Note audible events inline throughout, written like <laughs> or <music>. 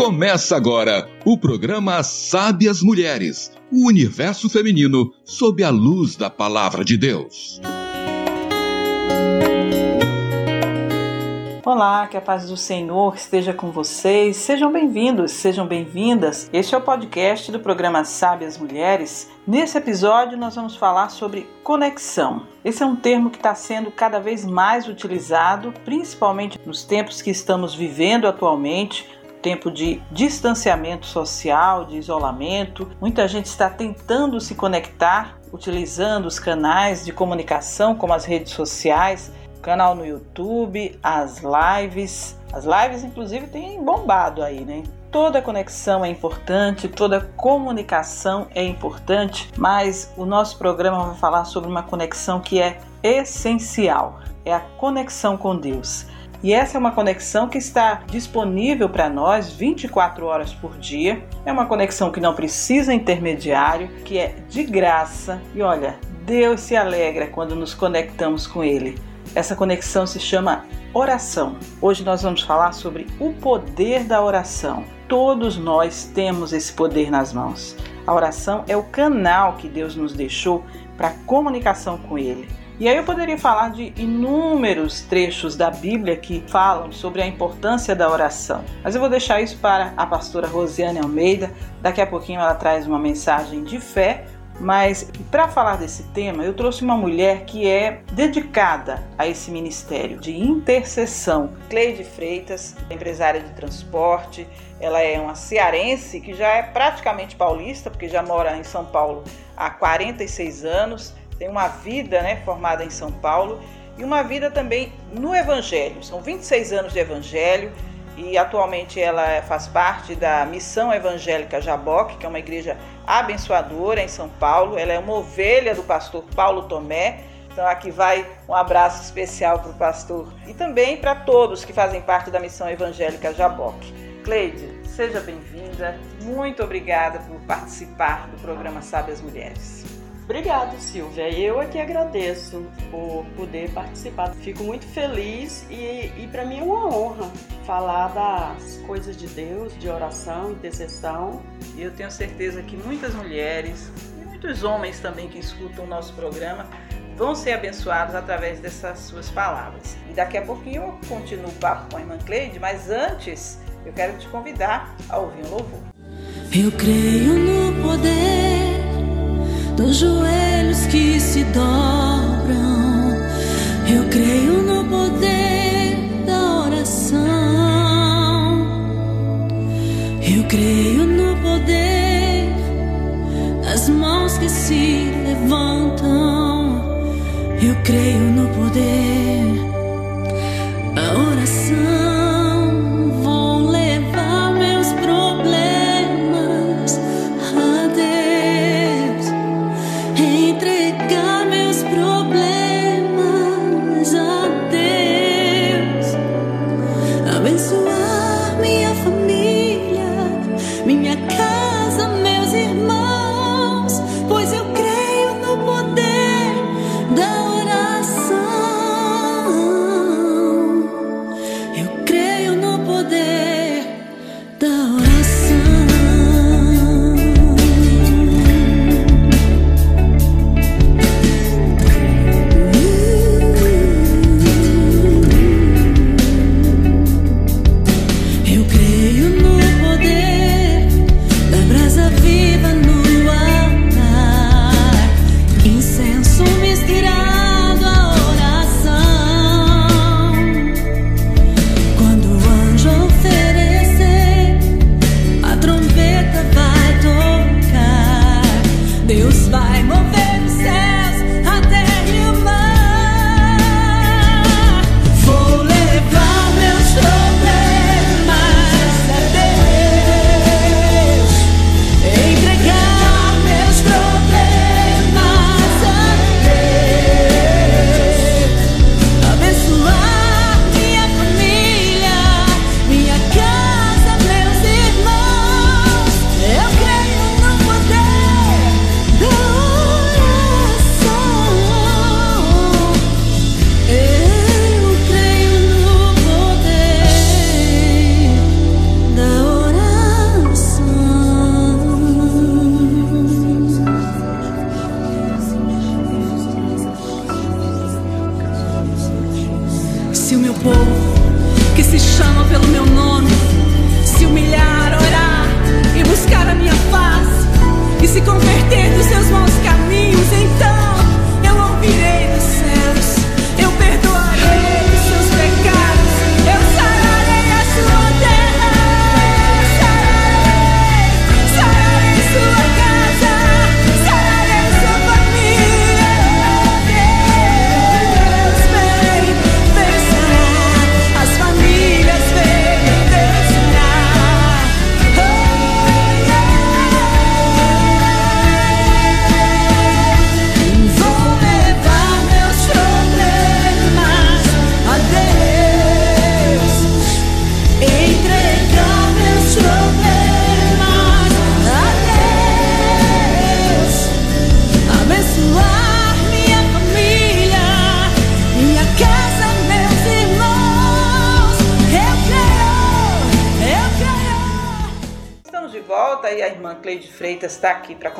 Começa agora o programa Sábias Mulheres, o universo feminino sob a luz da palavra de Deus. Olá, que a paz do Senhor esteja com vocês. Sejam bem-vindos, sejam bem-vindas. Este é o podcast do programa Sábias Mulheres. Nesse episódio, nós vamos falar sobre conexão. Esse é um termo que está sendo cada vez mais utilizado, principalmente nos tempos que estamos vivendo atualmente, tempo de distanciamento social, de isolamento. Muita gente está tentando se conectar utilizando os canais de comunicação, como as redes sociais, canal no YouTube, as lives. As lives, inclusive, têm bombado aí, né? Toda conexão é importante, toda comunicação é importante, mas o nosso programa vai falar sobre uma conexão que é essencial: é a conexão com Deus. E essa é uma conexão que está disponível para nós 24 horas por dia. É uma conexão que não precisa intermediário, que é de graça. E olha, Deus se alegra quando nos conectamos com Ele. Essa conexão se chama oração. Hoje nós vamos falar sobre o poder da oração. Todos nós temos esse poder nas mãos. A oração é o canal que Deus nos deixou para comunicação com Ele. E aí eu poderia falar de inúmeros trechos da Bíblia que falam sobre a importância da oração. Mas eu vou deixar isso para a pastora Rosiane Almeida. Daqui a pouquinho ela traz uma mensagem de fé mas para falar desse tema, eu trouxe uma mulher que é dedicada a esse ministério de intercessão. Cleide Freitas, empresária de transporte, ela é uma cearense que já é praticamente paulista, porque já mora em São Paulo há 46 anos, tem uma vida né, formada em São Paulo e uma vida também no Evangelho. São 26 anos de Evangelho e atualmente ela faz parte da Missão Evangélica Jaboque, que é uma igreja abençoadora em São Paulo. Ela é uma ovelha do pastor Paulo Tomé. Então aqui vai um abraço especial para o pastor e também para todos que fazem parte da Missão Evangélica Jaboque. Cleide, seja bem-vinda. Muito obrigada por participar do programa Sabe as Mulheres. Obrigada, Silvia. Eu aqui agradeço por poder participar. Fico muito feliz e, e para mim é uma honra falar das coisas de Deus, de oração, intercessão. E eu tenho certeza que muitas mulheres e muitos homens também que escutam o nosso programa vão ser abençoados através dessas suas palavras. E daqui a pouquinho eu continuo o papo com a irmã Cleide, mas antes eu quero te convidar a ouvir um louvor. Eu creio no poder dos joelhos que se dobram. Eu creio no poder da oração. Eu creio no poder das mãos que se levantam. Eu creio no poder da oração.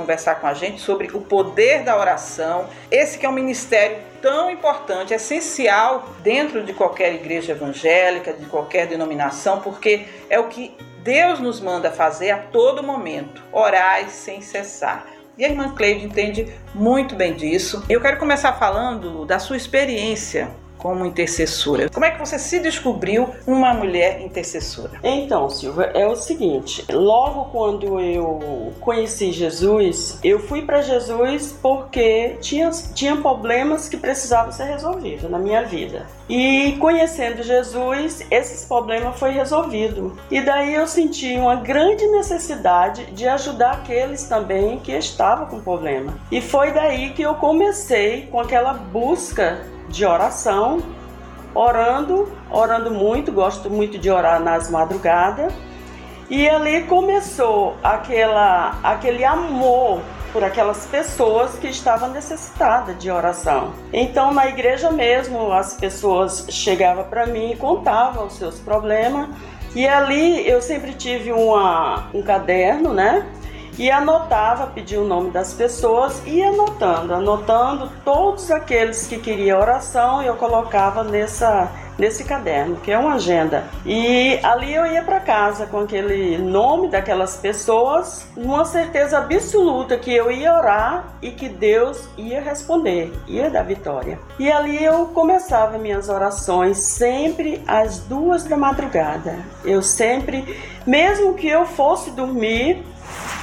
Conversar com a gente sobre o poder da oração. Esse que é um ministério tão importante, essencial dentro de qualquer igreja evangélica, de qualquer denominação, porque é o que Deus nos manda fazer a todo momento, orar sem cessar. E a irmã Cleide entende muito bem disso. Eu quero começar falando da sua experiência como intercessora. Como é que você se descobriu uma mulher intercessora? Então, Silvia, é o seguinte: logo quando eu conheci Jesus, eu fui para Jesus porque tinha, tinha problemas que precisavam ser resolvidos na minha vida. E conhecendo Jesus, esses problemas foi resolvido. E daí eu senti uma grande necessidade de ajudar aqueles também que estavam com problema. E foi daí que eu comecei com aquela busca de oração, orando, orando muito, gosto muito de orar nas madrugadas. E ali começou aquela, aquele amor por aquelas pessoas que estavam necessitadas de oração. Então, na igreja mesmo, as pessoas chegavam para mim e contavam os seus problemas. E ali eu sempre tive uma, um caderno, né? E anotava, pedia o nome das pessoas e ia anotando, anotando todos aqueles que queriam oração, eu colocava nessa nesse caderno, que é uma agenda. E ali eu ia para casa com aquele nome daquelas pessoas, numa certeza absoluta que eu ia orar e que Deus ia responder, ia dar vitória. E ali eu começava minhas orações sempre às duas da madrugada. Eu sempre, mesmo que eu fosse dormir,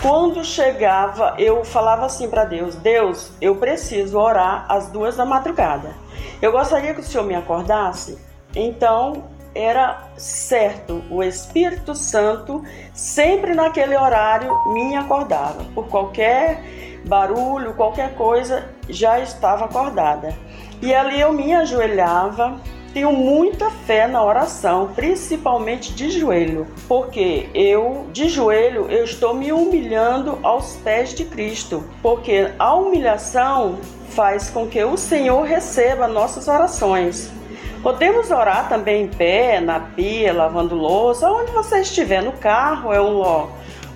quando chegava, eu falava assim para Deus: Deus, eu preciso orar às duas da madrugada. Eu gostaria que o Senhor me acordasse. Então era certo, o Espírito Santo sempre naquele horário me acordava. Por qualquer barulho, qualquer coisa, já estava acordada. E ali eu me ajoelhava tenho muita fé na oração, principalmente de joelho, porque eu, de joelho, eu estou me humilhando aos pés de Cristo, porque a humilhação faz com que o Senhor receba nossas orações. Podemos orar também em pé, na pia, lavando louça, onde você estiver, no carro, é um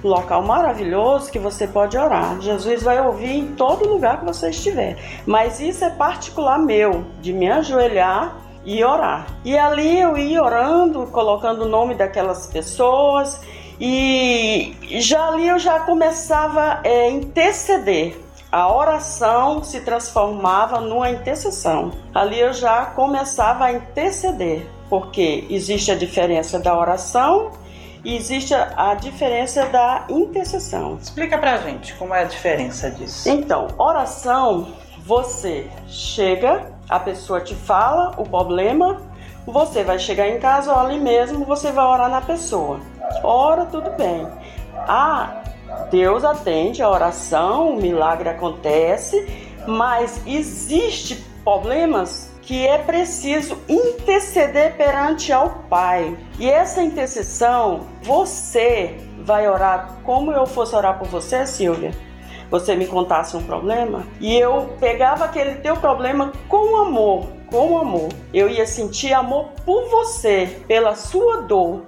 local maravilhoso que você pode orar. Jesus vai ouvir em todo lugar que você estiver. Mas isso é particular meu, de me ajoelhar e orar. E ali eu ia orando, colocando o nome daquelas pessoas e já ali eu já começava a é, interceder. A oração se transformava numa intercessão. Ali eu já começava a interceder, porque existe a diferença da oração e existe a diferença da intercessão. Explica pra gente como é a diferença disso. Então, oração, você chega, a pessoa te fala o problema, você vai chegar em casa ali mesmo você vai orar na pessoa. Ora, tudo bem. Ah, Deus atende a oração, o milagre acontece, mas existe problemas que é preciso interceder perante ao Pai. E essa intercessão, você vai orar como eu fosse orar por você, Silvia? Você me contasse um problema e eu pegava aquele teu problema com amor, com amor. Eu ia sentir amor por você, pela sua dor.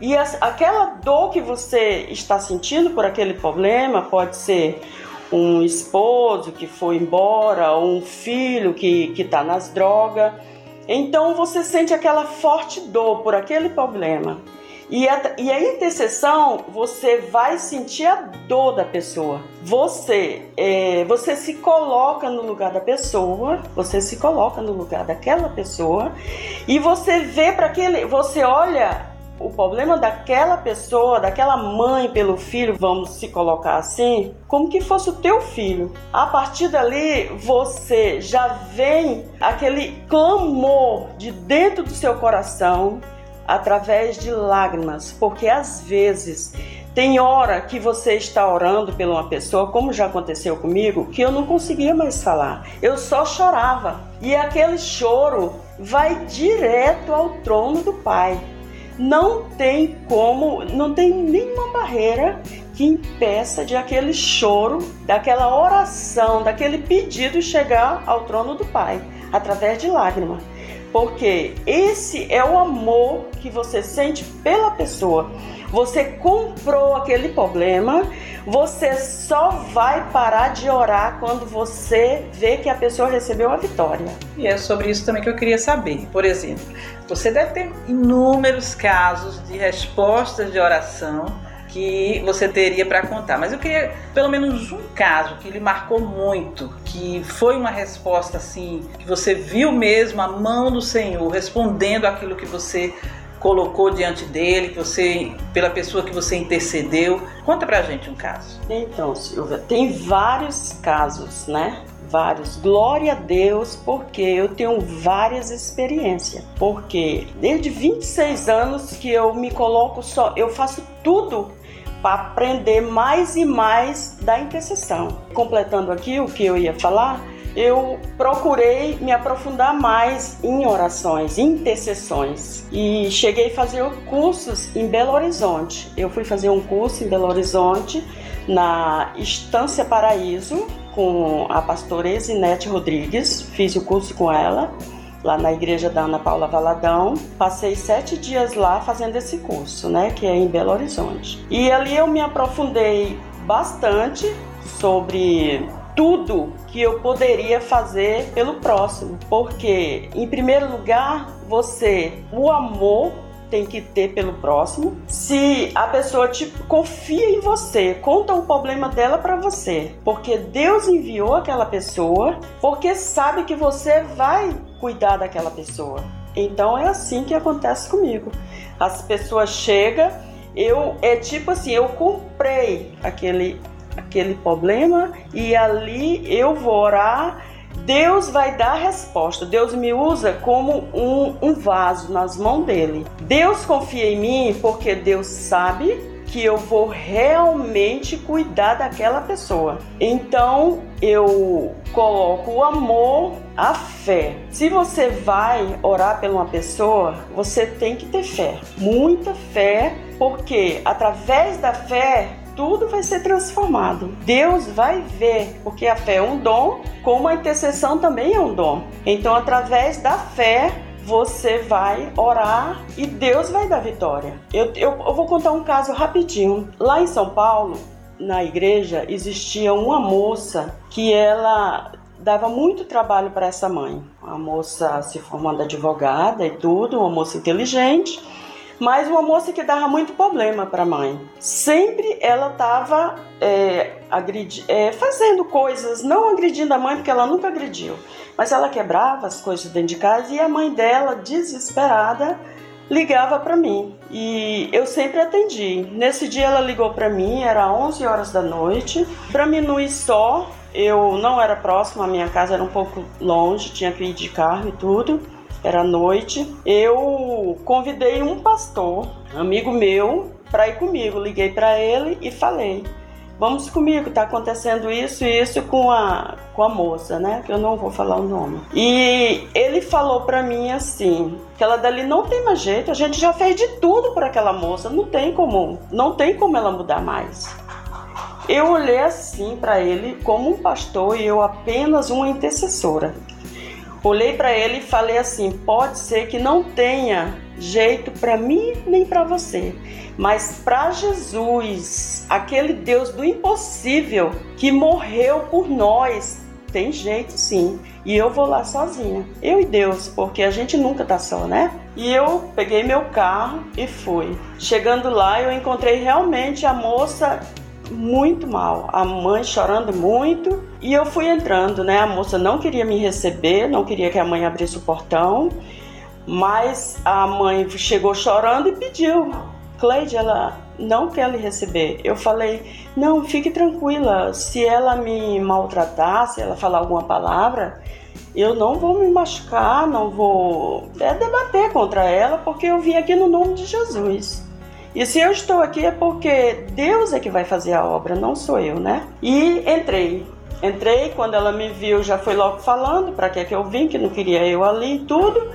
E aquela dor que você está sentindo por aquele problema pode ser um esposo que foi embora, um filho que está nas drogas. Então você sente aquela forte dor por aquele problema. E a, e a intercessão, você vai sentir a dor da pessoa. Você, é, você se coloca no lugar da pessoa, você se coloca no lugar daquela pessoa e você vê para aquele, você olha o problema daquela pessoa, daquela mãe pelo filho, vamos se colocar assim, como que fosse o teu filho. A partir dali, você já vem aquele clamor de dentro do seu coração através de lágrimas, porque às vezes tem hora que você está orando por uma pessoa, como já aconteceu comigo, que eu não conseguia mais falar. Eu só chorava. E aquele choro vai direto ao trono do Pai. Não tem como, não tem nenhuma barreira que impeça de aquele choro, daquela oração, daquele pedido chegar ao trono do Pai, através de lágrimas porque esse é o amor que você sente pela pessoa. Você comprou aquele problema, você só vai parar de orar quando você vê que a pessoa recebeu a vitória. E é sobre isso também que eu queria saber. Por exemplo, você deve ter inúmeros casos de respostas de oração que você teria para contar. Mas eu queria pelo menos um caso que lhe marcou muito, que foi uma resposta assim, que você viu mesmo a mão do Senhor respondendo aquilo que você colocou diante dele, que você pela pessoa que você intercedeu. Conta pra gente um caso. Então, Silvia, tem vários casos, né? vários. Glória a Deus, porque eu tenho várias experiências. Porque desde 26 anos que eu me coloco só, eu faço tudo para aprender mais e mais da intercessão. Completando aqui o que eu ia falar, eu procurei me aprofundar mais em orações, intercessões e cheguei a fazer cursos em Belo Horizonte. Eu fui fazer um curso em Belo Horizonte na Estância Paraíso com a pastora Esinete Rodrigues, fiz o curso com ela lá na igreja da Ana Paula Valadão. Passei sete dias lá fazendo esse curso, né, que é em Belo Horizonte. E ali eu me aprofundei bastante sobre tudo que eu poderia fazer pelo próximo, porque em primeiro lugar você o amor tem que ter pelo próximo. Se a pessoa tipo confia em você, conta o problema dela para você, porque Deus enviou aquela pessoa, porque sabe que você vai cuidar daquela pessoa. Então é assim que acontece comigo. As pessoas chegam, eu é tipo assim, eu comprei aquele aquele problema e ali eu vou orar Deus vai dar a resposta. Deus me usa como um, um vaso nas mãos dele. Deus confia em mim porque Deus sabe que eu vou realmente cuidar daquela pessoa. Então eu coloco o amor, a fé. Se você vai orar por uma pessoa, você tem que ter fé, muita fé, porque através da fé tudo vai ser transformado. Deus vai ver, porque a fé é um dom, como a intercessão também é um dom. Então, através da fé, você vai orar e Deus vai dar vitória. Eu, eu, eu vou contar um caso rapidinho. Lá em São Paulo, na igreja, existia uma moça que ela dava muito trabalho para essa mãe. A moça se formando advogada e tudo, uma moça inteligente mas uma moça que dava muito problema para a mãe. Sempre ela estava é, é, fazendo coisas, não agredindo a mãe, porque ela nunca agrediu, mas ela quebrava as coisas dentro de casa e a mãe dela, desesperada, ligava para mim e eu sempre atendi. Nesse dia ela ligou para mim, era 11 horas da noite. Para mim ir só, eu não era próximo, a minha casa era um pouco longe, tinha que ir de carro e tudo era noite. Eu convidei um pastor, amigo meu, para ir comigo. Liguei para ele e falei: Vamos comigo, tá acontecendo isso e isso com a, com a moça, né? Que eu não vou falar o nome. E ele falou para mim assim: que ela dali não tem mais jeito, a gente já fez de tudo por aquela moça, não tem como, não tem como ela mudar mais. Eu olhei assim para ele como um pastor e eu apenas uma intercessora. Olhei para ele e falei assim: pode ser que não tenha jeito para mim nem para você, mas para Jesus, aquele Deus do impossível que morreu por nós, tem jeito sim. E eu vou lá sozinha. Eu e Deus, porque a gente nunca tá só, né? E eu peguei meu carro e fui. Chegando lá, eu encontrei realmente a moça muito mal, a mãe chorando muito, e eu fui entrando, né? A moça não queria me receber, não queria que a mãe abrisse o portão, mas a mãe chegou chorando e pediu. Cleide, ela não quer lhe receber. Eu falei, não, fique tranquila, se ela me maltratar, se ela falar alguma palavra, eu não vou me machucar, não vou é, debater contra ela, porque eu vim aqui no nome de Jesus. E se eu estou aqui é porque Deus é que vai fazer a obra, não sou eu, né? E entrei. Entrei, quando ela me viu, já foi logo falando para que é que eu vim, que não queria eu ali e tudo.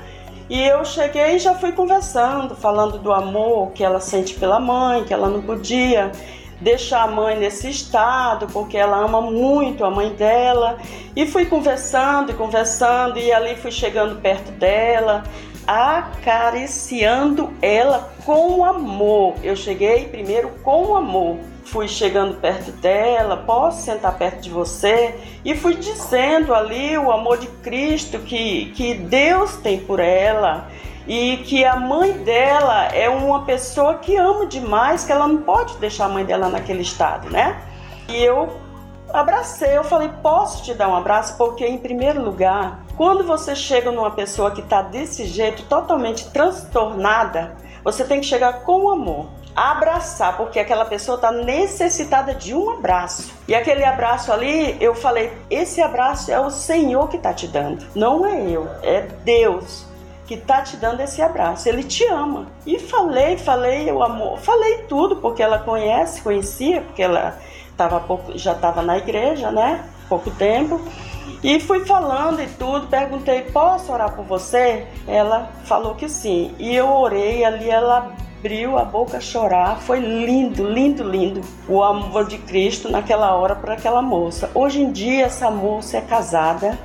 E eu cheguei e já fui conversando, falando do amor que ela sente pela mãe, que ela não podia deixar a mãe nesse estado, porque ela ama muito a mãe dela. E fui conversando e conversando, e ali fui chegando perto dela, acariciando ela com amor. Eu cheguei primeiro com amor. Fui chegando perto dela, posso sentar perto de você? E fui dizendo ali o amor de Cristo que, que Deus tem por ela e que a mãe dela é uma pessoa que ama demais, que ela não pode deixar a mãe dela naquele estado, né? E eu abracei, eu falei: posso te dar um abraço? Porque, em primeiro lugar, quando você chega numa pessoa que está desse jeito, totalmente transtornada, você tem que chegar com amor. Abraçar, porque aquela pessoa está necessitada de um abraço. E aquele abraço ali, eu falei: esse abraço é o Senhor que está te dando, não é eu, é Deus que tá te dando esse abraço. Ele te ama. E falei, falei o amor, falei tudo porque ela conhece, conhecia, porque ela tava pouco, já estava na igreja, né? Pouco tempo. E fui falando e tudo, perguntei: "Posso orar por você?" Ela falou que sim. E eu orei ali, ela abriu a boca a chorar. Foi lindo, lindo, lindo o amor de Cristo naquela hora para aquela moça. Hoje em dia essa moça é casada,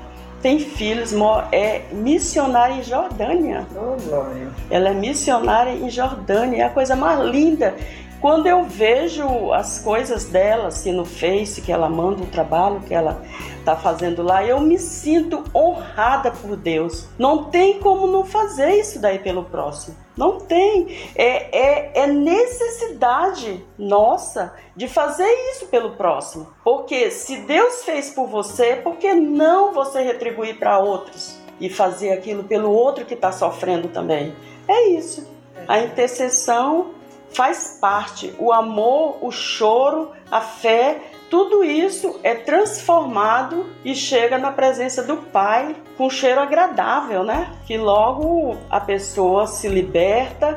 tem filhos, é missionária em Jordânia. Oh, glória. Ela é missionária em Jordânia, é a coisa mais linda. Quando eu vejo as coisas dela, assim, no Face, que ela manda o trabalho que ela está fazendo lá, eu me sinto honrada por Deus. Não tem como não fazer isso daí pelo próximo. Não tem. É, é, é, necessidade nossa de fazer isso pelo próximo. Porque se Deus fez por você, por que não você retribuir para outros e fazer aquilo pelo outro que está sofrendo também? É isso. A intercessão faz parte. O amor, o choro, a fé tudo isso é transformado e chega na presença do Pai com cheiro agradável, né? Que logo a pessoa se liberta,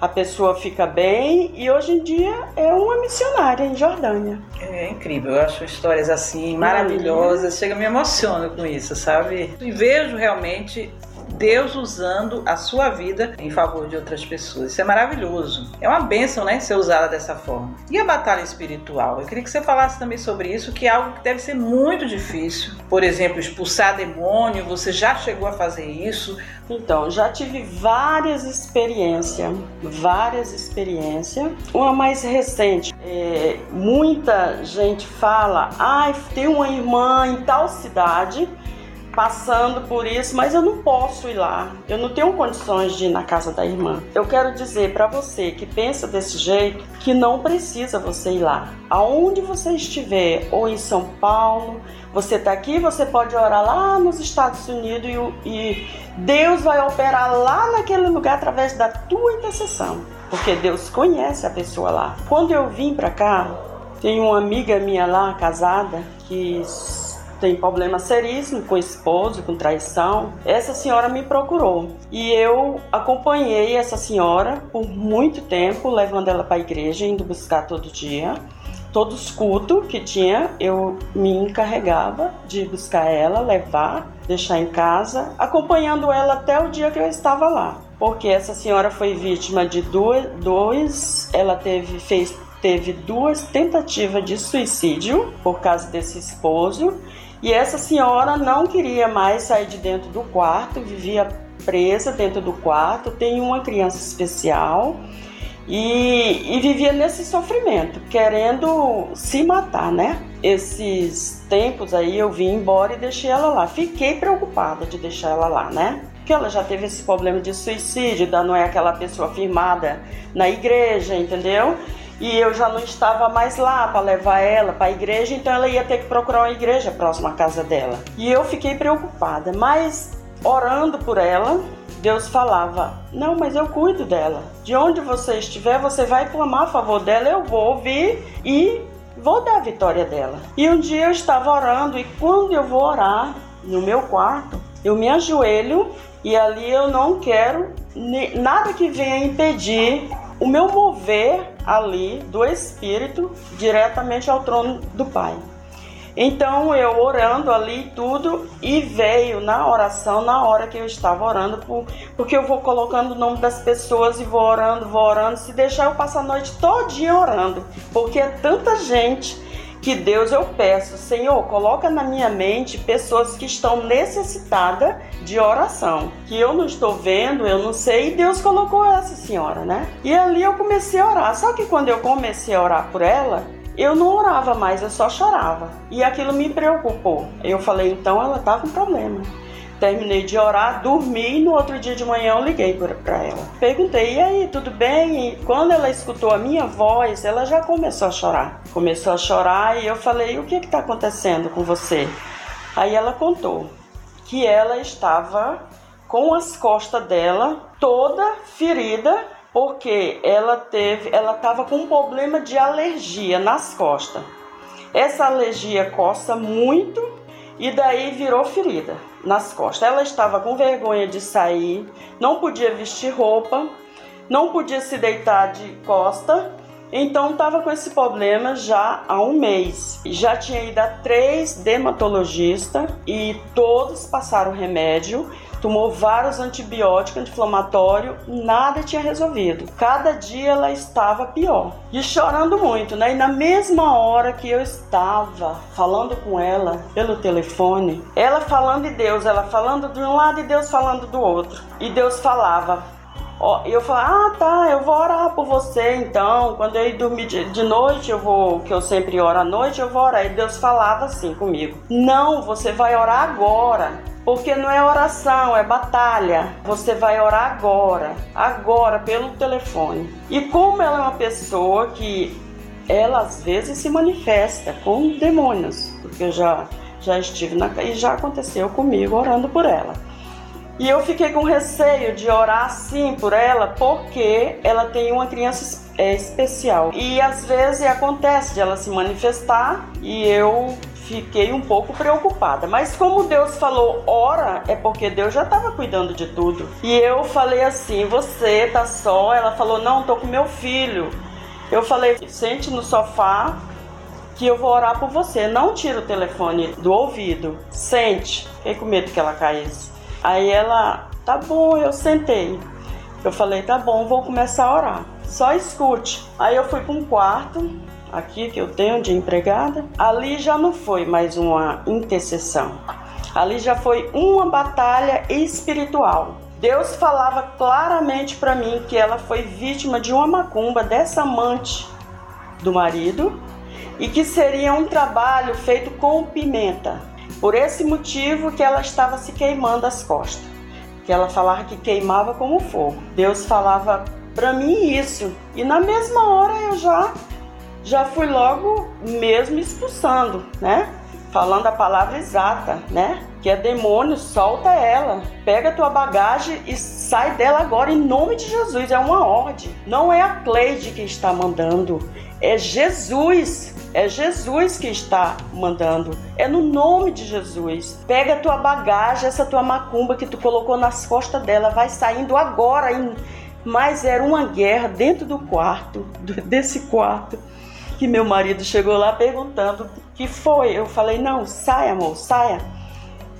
a pessoa fica bem e hoje em dia é uma missionária em Jordânia. É incrível, eu acho histórias assim maravilhosas, chega me emociono com isso, sabe? E vejo realmente Deus usando a sua vida em favor de outras pessoas. Isso é maravilhoso. É uma bênção, né, ser usada dessa forma. E a batalha espiritual? Eu queria que você falasse também sobre isso, que é algo que deve ser muito difícil. Por exemplo, expulsar demônio, você já chegou a fazer isso? Então, já tive várias experiências, várias experiências. Uma mais recente, é, muita gente fala, ai, ah, tem uma irmã em tal cidade passando por isso, mas eu não posso ir lá. Eu não tenho condições de ir na casa da irmã. Eu quero dizer para você que pensa desse jeito que não precisa você ir lá. Aonde você estiver, ou em São Paulo, você está aqui, você pode orar lá nos Estados Unidos e, e Deus vai operar lá naquele lugar através da tua intercessão, porque Deus conhece a pessoa lá. Quando eu vim para cá, tem uma amiga minha lá, casada, que tem problema seríssimo com esposo, com traição. Essa senhora me procurou e eu acompanhei essa senhora por muito tempo, levando ela para a igreja, indo buscar todo dia. Todos os cultos que tinha, eu me encarregava de buscar ela, levar, deixar em casa, acompanhando ela até o dia que eu estava lá. Porque essa senhora foi vítima de duas, dois, ela teve, fez, teve duas tentativas de suicídio por causa desse esposo e essa senhora não queria mais sair de dentro do quarto, vivia presa dentro do quarto, tem uma criança especial E, e vivia nesse sofrimento, querendo se matar, né? Esses tempos aí eu vim embora e deixei ela lá. Fiquei preocupada de deixar ela lá, né? Porque ela já teve esse problema de suicídio, não é aquela pessoa firmada na igreja, entendeu? E eu já não estava mais lá para levar ela para a igreja, então ela ia ter que procurar uma igreja próxima à casa dela. E eu fiquei preocupada, mas orando por ela, Deus falava: Não, mas eu cuido dela. De onde você estiver, você vai clamar a favor dela, eu vou ouvir e vou dar a vitória dela. E um dia eu estava orando, e quando eu vou orar no meu quarto, eu me ajoelho e ali eu não quero nada que venha impedir o meu mover ali do Espírito diretamente ao trono do Pai. Então eu orando ali tudo e veio na oração, na hora que eu estava orando, por, porque eu vou colocando o nome das pessoas e vou orando, vou orando. Se deixar eu passo a noite todinha orando, porque é tanta gente que Deus eu peço, Senhor, coloca na minha mente pessoas que estão necessitadas de oração, que eu não estou vendo, eu não sei, e Deus colocou essa senhora, né? E ali eu comecei a orar. Só que quando eu comecei a orar por ela, eu não orava mais, eu só chorava. E aquilo me preocupou. Eu falei, então ela tá com problema. Terminei de orar, dormi e no outro dia de manhã eu liguei para ela. Perguntei, e aí, tudo bem? E quando ela escutou a minha voz, ela já começou a chorar. Começou a chorar e eu falei, o que está acontecendo com você? Aí ela contou que ela estava com as costas dela toda ferida porque ela teve, ela estava com um problema de alergia nas costas. Essa alergia coça muito e daí virou ferida nas costas. Ela estava com vergonha de sair, não podia vestir roupa, não podia se deitar de costa, então estava com esse problema já há um mês. Já tinha ido a três dermatologistas e todos passaram remédio tomou vários antibióticos anti-inflamatórios, nada tinha resolvido. Cada dia ela estava pior e chorando muito, né? E na mesma hora que eu estava falando com ela pelo telefone, ela falando de Deus, ela falando de um lado e Deus falando do outro. E Deus falava: e eu falei, ah, tá, eu vou orar por você então. Quando eu ir dormir de, noite, eu vou, que eu sempre oro à noite, eu vou orar. E Deus falava assim comigo: Não, você vai orar agora. Porque não é oração, é batalha. Você vai orar agora, agora, pelo telefone. E como ela é uma pessoa que ela às vezes se manifesta com demônios, porque eu já, já estive na e já aconteceu comigo orando por ela. E eu fiquei com receio de orar assim por ela, porque ela tem uma criança é, especial. E às vezes acontece de ela se manifestar e eu fiquei um pouco preocupada. Mas como Deus falou, ora, é porque Deus já estava cuidando de tudo. E eu falei assim: você tá só? Ela falou: não, tô com meu filho. Eu falei: sente no sofá que eu vou orar por você. Não tira o telefone do ouvido. Sente. Fiquei com medo que ela caísse. Aí ela, tá bom, eu sentei. Eu falei, tá bom, vou começar a orar. Só escute. Aí eu fui para um quarto, aqui que eu tenho de empregada. Ali já não foi mais uma intercessão. Ali já foi uma batalha espiritual. Deus falava claramente para mim que ela foi vítima de uma macumba dessa amante do marido e que seria um trabalho feito com pimenta. Por esse motivo que ela estava se queimando as costas. Que ela falava que queimava como fogo. Deus falava para mim isso. E na mesma hora eu já já fui logo mesmo expulsando, né? Falando a palavra exata, né? Que é demônio, solta ela. Pega tua bagagem e sai dela agora em nome de Jesus. É uma ordem. Não é a Cleide que está mandando. É Jesus é Jesus que está mandando. É no nome de Jesus. Pega tua bagagem, essa tua macumba que tu colocou nas costas dela, vai saindo agora. Mas era uma guerra dentro do quarto, desse quarto, que meu marido chegou lá perguntando que foi. Eu falei: "Não, saia, amor, saia".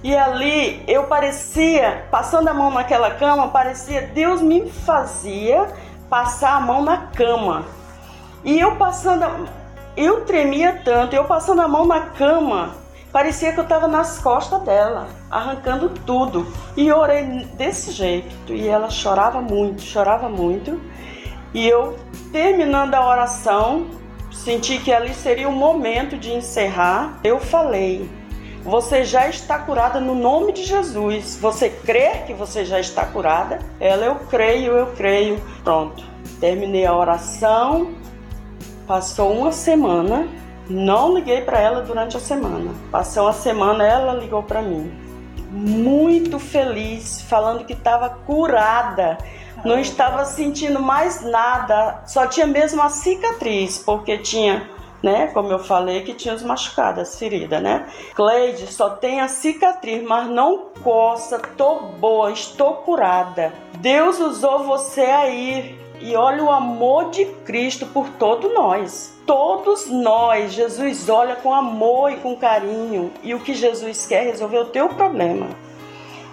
E ali eu parecia, passando a mão naquela cama, parecia Deus me fazia passar a mão na cama. E eu passando eu tremia tanto, eu passando a mão na cama, parecia que eu estava nas costas dela, arrancando tudo. E orei desse jeito. E ela chorava muito, chorava muito. E eu, terminando a oração, senti que ali seria o momento de encerrar. Eu falei: Você já está curada no nome de Jesus. Você crê que você já está curada? Ela, eu creio, eu creio. Pronto. Terminei a oração. Passou uma semana. Não liguei para ela durante a semana. Passou uma semana, ela ligou para mim. Muito feliz, falando que estava curada não estava sentindo mais nada, só tinha mesmo a cicatriz, porque tinha, né, como eu falei, que tinha os machucados, as feridas, né? Cleide, só tem a cicatriz, mas não coça, tô boa, estou curada. Deus usou você aí e olha o amor de Cristo por todos nós. Todos nós, Jesus olha com amor e com carinho. E o que Jesus quer é resolver o teu problema.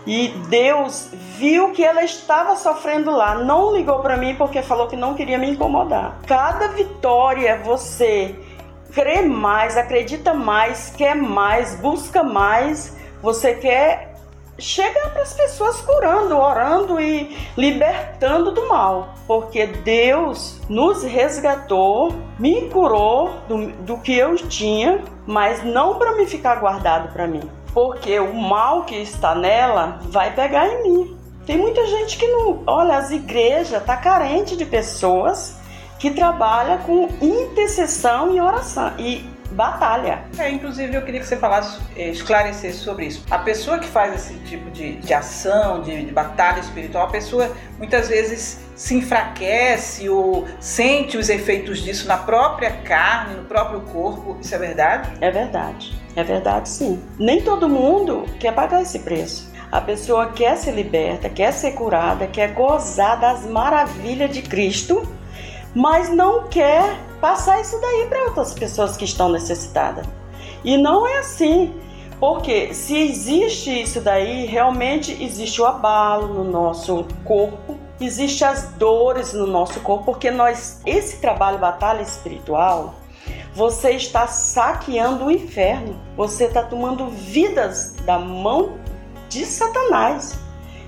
E Deus viu que ela estava sofrendo lá, não ligou para mim porque falou que não queria me incomodar. Cada vitória você crê mais, acredita mais, quer mais, busca mais, você quer chegar para as pessoas curando, orando e libertando do mal, porque Deus nos resgatou, me curou do, do que eu tinha, mas não para me ficar guardado para mim porque o mal que está nela vai pegar em mim. Tem muita gente que não. Olha, as igrejas tá carente de pessoas que trabalham com intercessão e oração e batalha. É, inclusive eu queria que você falasse, eh, esclarecesse sobre isso. A pessoa que faz esse tipo de, de ação, de, de batalha espiritual, a pessoa muitas vezes se enfraquece ou sente os efeitos disso na própria carne, no próprio corpo. Isso é verdade? É verdade. É verdade, sim. Nem todo mundo quer pagar esse preço. A pessoa quer ser liberta, quer ser curada, quer gozar das maravilhas de Cristo, mas não quer passar isso daí para outras pessoas que estão necessitadas. E não é assim. Porque se existe isso daí, realmente existe o abalo no nosso corpo, existe as dores no nosso corpo, porque nós esse trabalho batalha espiritual, você está saqueando o inferno. Você está tomando vidas da mão de Satanás.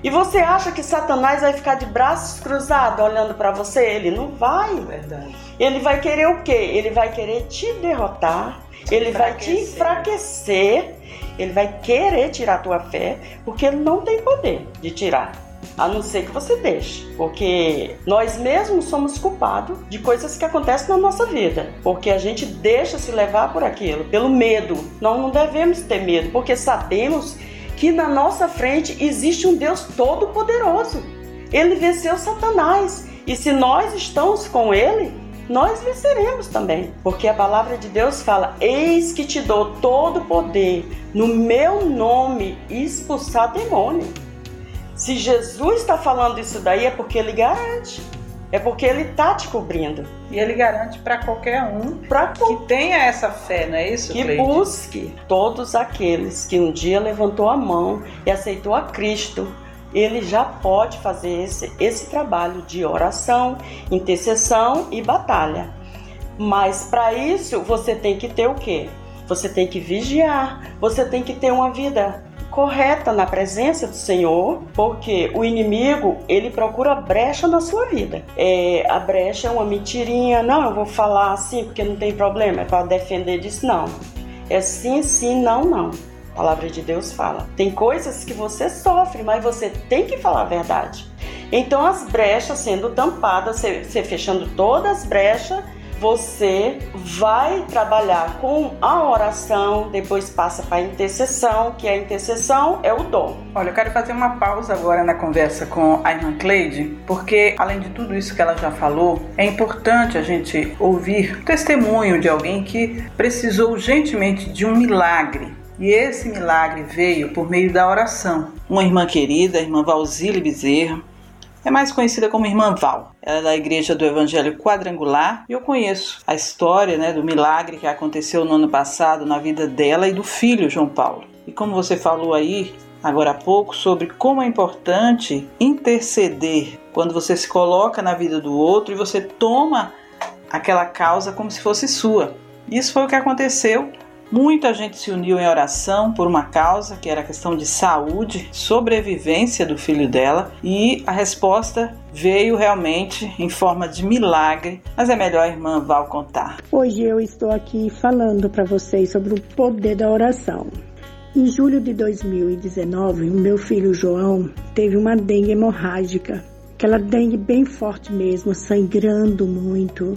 E você acha que Satanás vai ficar de braços cruzados olhando para você? Ele não vai. Verdade. Ele vai querer o quê? Ele vai querer te derrotar. Ele vai te enfraquecer. Ele vai querer tirar a tua fé, porque ele não tem poder de tirar a não ser que você deixe, porque nós mesmos somos culpados de coisas que acontecem na nossa vida, porque a gente deixa se levar por aquilo, pelo medo. Nós não devemos ter medo, porque sabemos que na nossa frente existe um Deus todo-poderoso. Ele venceu Satanás, e se nós estamos com ele, nós venceremos também, porque a palavra de Deus fala: Eis que te dou todo o poder no meu nome expulsar demônio. Se Jesus está falando isso daí é porque ele garante. É porque ele está te cobrindo. E ele garante para qualquer um pra que tenha essa fé, não é isso? Que Cleide? busque todos aqueles que um dia levantou a mão e aceitou a Cristo. Ele já pode fazer esse, esse trabalho de oração, intercessão e batalha. Mas para isso você tem que ter o quê? Você tem que vigiar, você tem que ter uma vida correta na presença do Senhor, porque o inimigo ele procura brecha na sua vida. É, a brecha é uma mentirinha, não, eu vou falar assim porque não tem problema, é para defender disso, não. É sim, sim, não, não. A palavra de Deus fala. Tem coisas que você sofre, mas você tem que falar a verdade. Então, as brechas sendo tampadas, você, fechando todas as brechas você vai trabalhar com a oração, depois passa para a intercessão, que a intercessão é o dom. Olha, eu quero fazer uma pausa agora na conversa com a irmã Cleide, porque além de tudo isso que ela já falou, é importante a gente ouvir o testemunho de alguém que precisou urgentemente de um milagre. E esse milagre veio por meio da oração. Uma irmã querida, a irmã Valzile Bezerra, é mais conhecida como Irmã Val. Ela é da Igreja do Evangelho Quadrangular e eu conheço a história né, do milagre que aconteceu no ano passado na vida dela e do filho João Paulo. E como você falou aí agora há pouco sobre como é importante interceder quando você se coloca na vida do outro e você toma aquela causa como se fosse sua. Isso foi o que aconteceu Muita gente se uniu em oração por uma causa que era questão de saúde, sobrevivência do filho dela, e a resposta veio realmente em forma de milagre, mas é melhor a irmã Val contar. Hoje eu estou aqui falando para vocês sobre o poder da oração. Em julho de 2019, o meu filho João teve uma dengue hemorrágica, aquela dengue bem forte mesmo, sangrando muito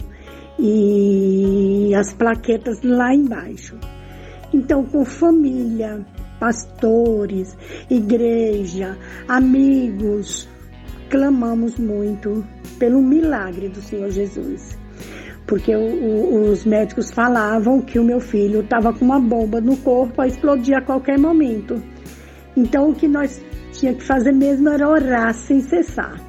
e as plaquetas lá embaixo. Então, com família, pastores, igreja, amigos, clamamos muito pelo milagre do Senhor Jesus. Porque o, o, os médicos falavam que o meu filho estava com uma bomba no corpo a explodir a qualquer momento. Então o que nós tinha que fazer mesmo era orar sem cessar.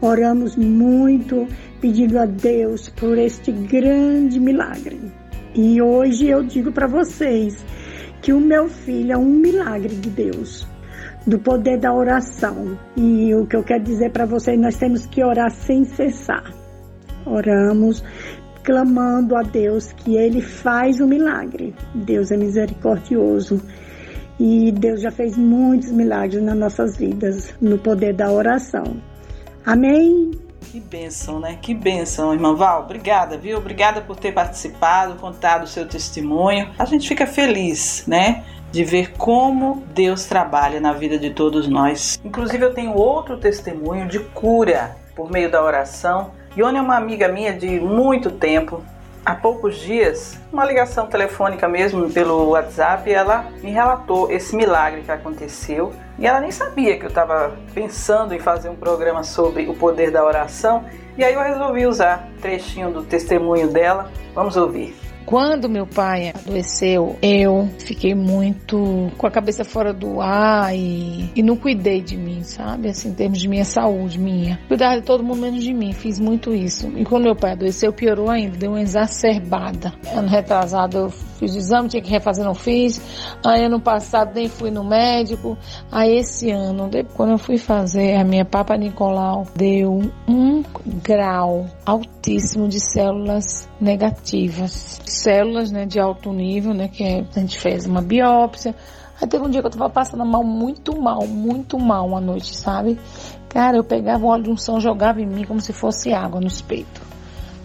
Oramos muito, pedindo a Deus por este grande milagre. E hoje eu digo para vocês que o meu filho é um milagre de Deus do poder da oração. E o que eu quero dizer para vocês, nós temos que orar sem cessar. Oramos clamando a Deus que ele faz o milagre. Deus é misericordioso. E Deus já fez muitos milagres nas nossas vidas no poder da oração. Amém. Que bênção, né? Que bênção, irmã Val. Obrigada, viu? Obrigada por ter participado, contado o seu testemunho. A gente fica feliz, né? de ver como Deus trabalha na vida de todos nós. Inclusive, eu tenho outro testemunho de cura por meio da oração. Ione é uma amiga minha de muito tempo. Há poucos dias, uma ligação telefônica mesmo pelo WhatsApp, ela me relatou esse milagre que aconteceu. E ela nem sabia que eu estava pensando em fazer um programa sobre o poder da oração. E aí eu resolvi usar trechinho do testemunho dela. Vamos ouvir. Quando meu pai adoeceu, eu fiquei muito com a cabeça fora do ar e, e não cuidei de mim, sabe? Assim, em termos de minha saúde, minha. Cuidar de todo mundo menos de mim, fiz muito isso. E quando meu pai adoeceu, piorou ainda, deu uma exacerbada. Ano retrasado eu fiz o exame, tinha que refazer, não fiz. Aí ano passado nem fui no médico. Aí esse ano, quando eu fui fazer a minha Papa Nicolau, deu um grau altíssimo de células negativas. Células, né, de alto nível, né, que é, a gente fez uma biópsia. Aí teve um dia que eu tava passando mal, muito mal, muito mal uma noite, sabe? Cara, eu pegava o óleo de unção, jogava em mim como se fosse água nos peitos.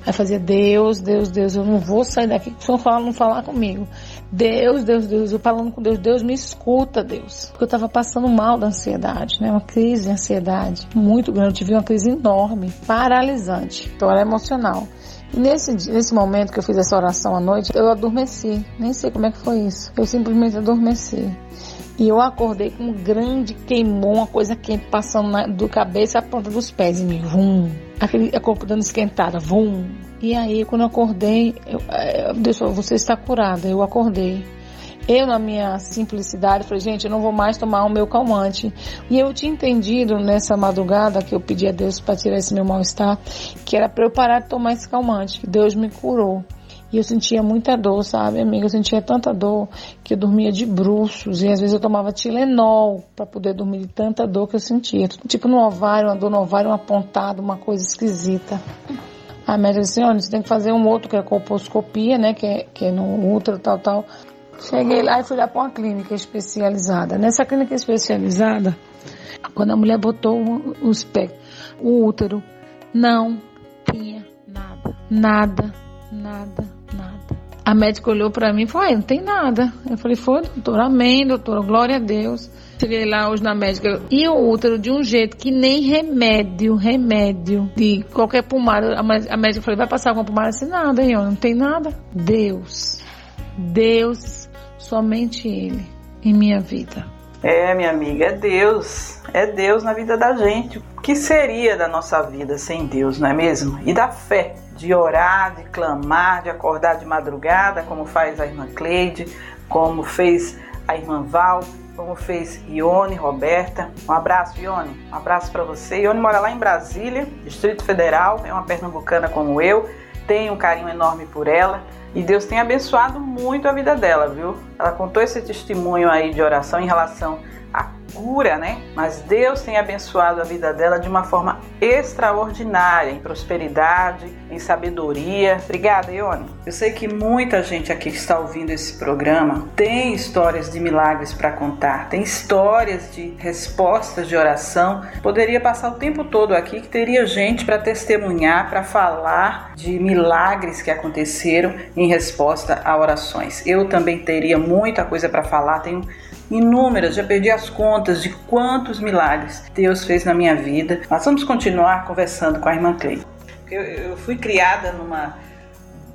Aí fazia, Deus, Deus, Deus, eu não vou sair daqui se o Senhor não falar comigo. Deus, Deus, Deus, eu falando com Deus, Deus me escuta, Deus. Porque eu tava passando mal da ansiedade, né? Uma crise de ansiedade muito grande. Eu tive uma crise enorme, paralisante. Então era emocional. E nesse, nesse momento que eu fiz essa oração à noite, eu adormeci. Nem sei como é que foi isso. Eu simplesmente adormeci. E eu acordei com um grande queimou, uma coisa quente passando na, do cabeça à ponta dos pés em mim. Vum. Aquele corpo dando esquentada. Vum. E aí, quando eu acordei, eu, é, Deus falou, você está curada. Eu acordei. Eu, na minha simplicidade, falei, gente, eu não vou mais tomar o meu calmante. E eu tinha entendido nessa madrugada que eu pedi a Deus para tirar esse meu mal-estar, que era para eu parar de tomar esse calmante. Deus me curou. E eu sentia muita dor, sabe, amiga? Eu sentia tanta dor que eu dormia de bruços e às vezes eu tomava Tilenol para poder dormir de tanta dor que eu sentia. Tipo no ovário, uma dor no ovário, uma pontada, uma coisa esquisita. A médica disse, olha, você tem que fazer um outro que é colposcopia, né, que é, que é no útero, tal, tal. Cheguei lá e fui lá para uma clínica especializada. Nessa clínica especializada, quando a mulher botou os pés, o útero, não tinha nada, nada, nada. A médica olhou para mim e falou: ah, não tem nada. Eu falei: foi, doutor, amém, doutora, glória a Deus. Cheguei lá hoje na médica e o útero de um jeito que nem remédio, remédio de qualquer pomada. A médica falou: vai passar alguma pomada? assim nada, eu não tem nada. Deus, Deus, somente Ele em minha vida. É, minha amiga, é Deus. É Deus na vida da gente. O que seria da nossa vida sem Deus, não é mesmo? E da fé de orar, de clamar, de acordar de madrugada, como faz a irmã Cleide, como fez a irmã Val, como fez Ione, Roberta. Um abraço, Ione. Um abraço para você. Ione mora lá em Brasília, Distrito Federal, é uma pernambucana como eu. Tenho um carinho enorme por ela. E Deus tem abençoado muito a vida dela, viu? Ela contou esse testemunho aí de oração em relação a figura, né? Mas Deus tem abençoado a vida dela de uma forma extraordinária, em prosperidade, em sabedoria. Obrigada, Ione. Eu sei que muita gente aqui que está ouvindo esse programa tem histórias de milagres para contar, tem histórias de respostas de oração. Poderia passar o tempo todo aqui que teria gente para testemunhar, para falar de milagres que aconteceram em resposta a orações. Eu também teria muita coisa para falar, tenho inúmeras, já perdi as contas de quantos milagres Deus fez na minha vida. Nós vamos continuar conversando com a irmã Clay. Eu, eu fui criada numa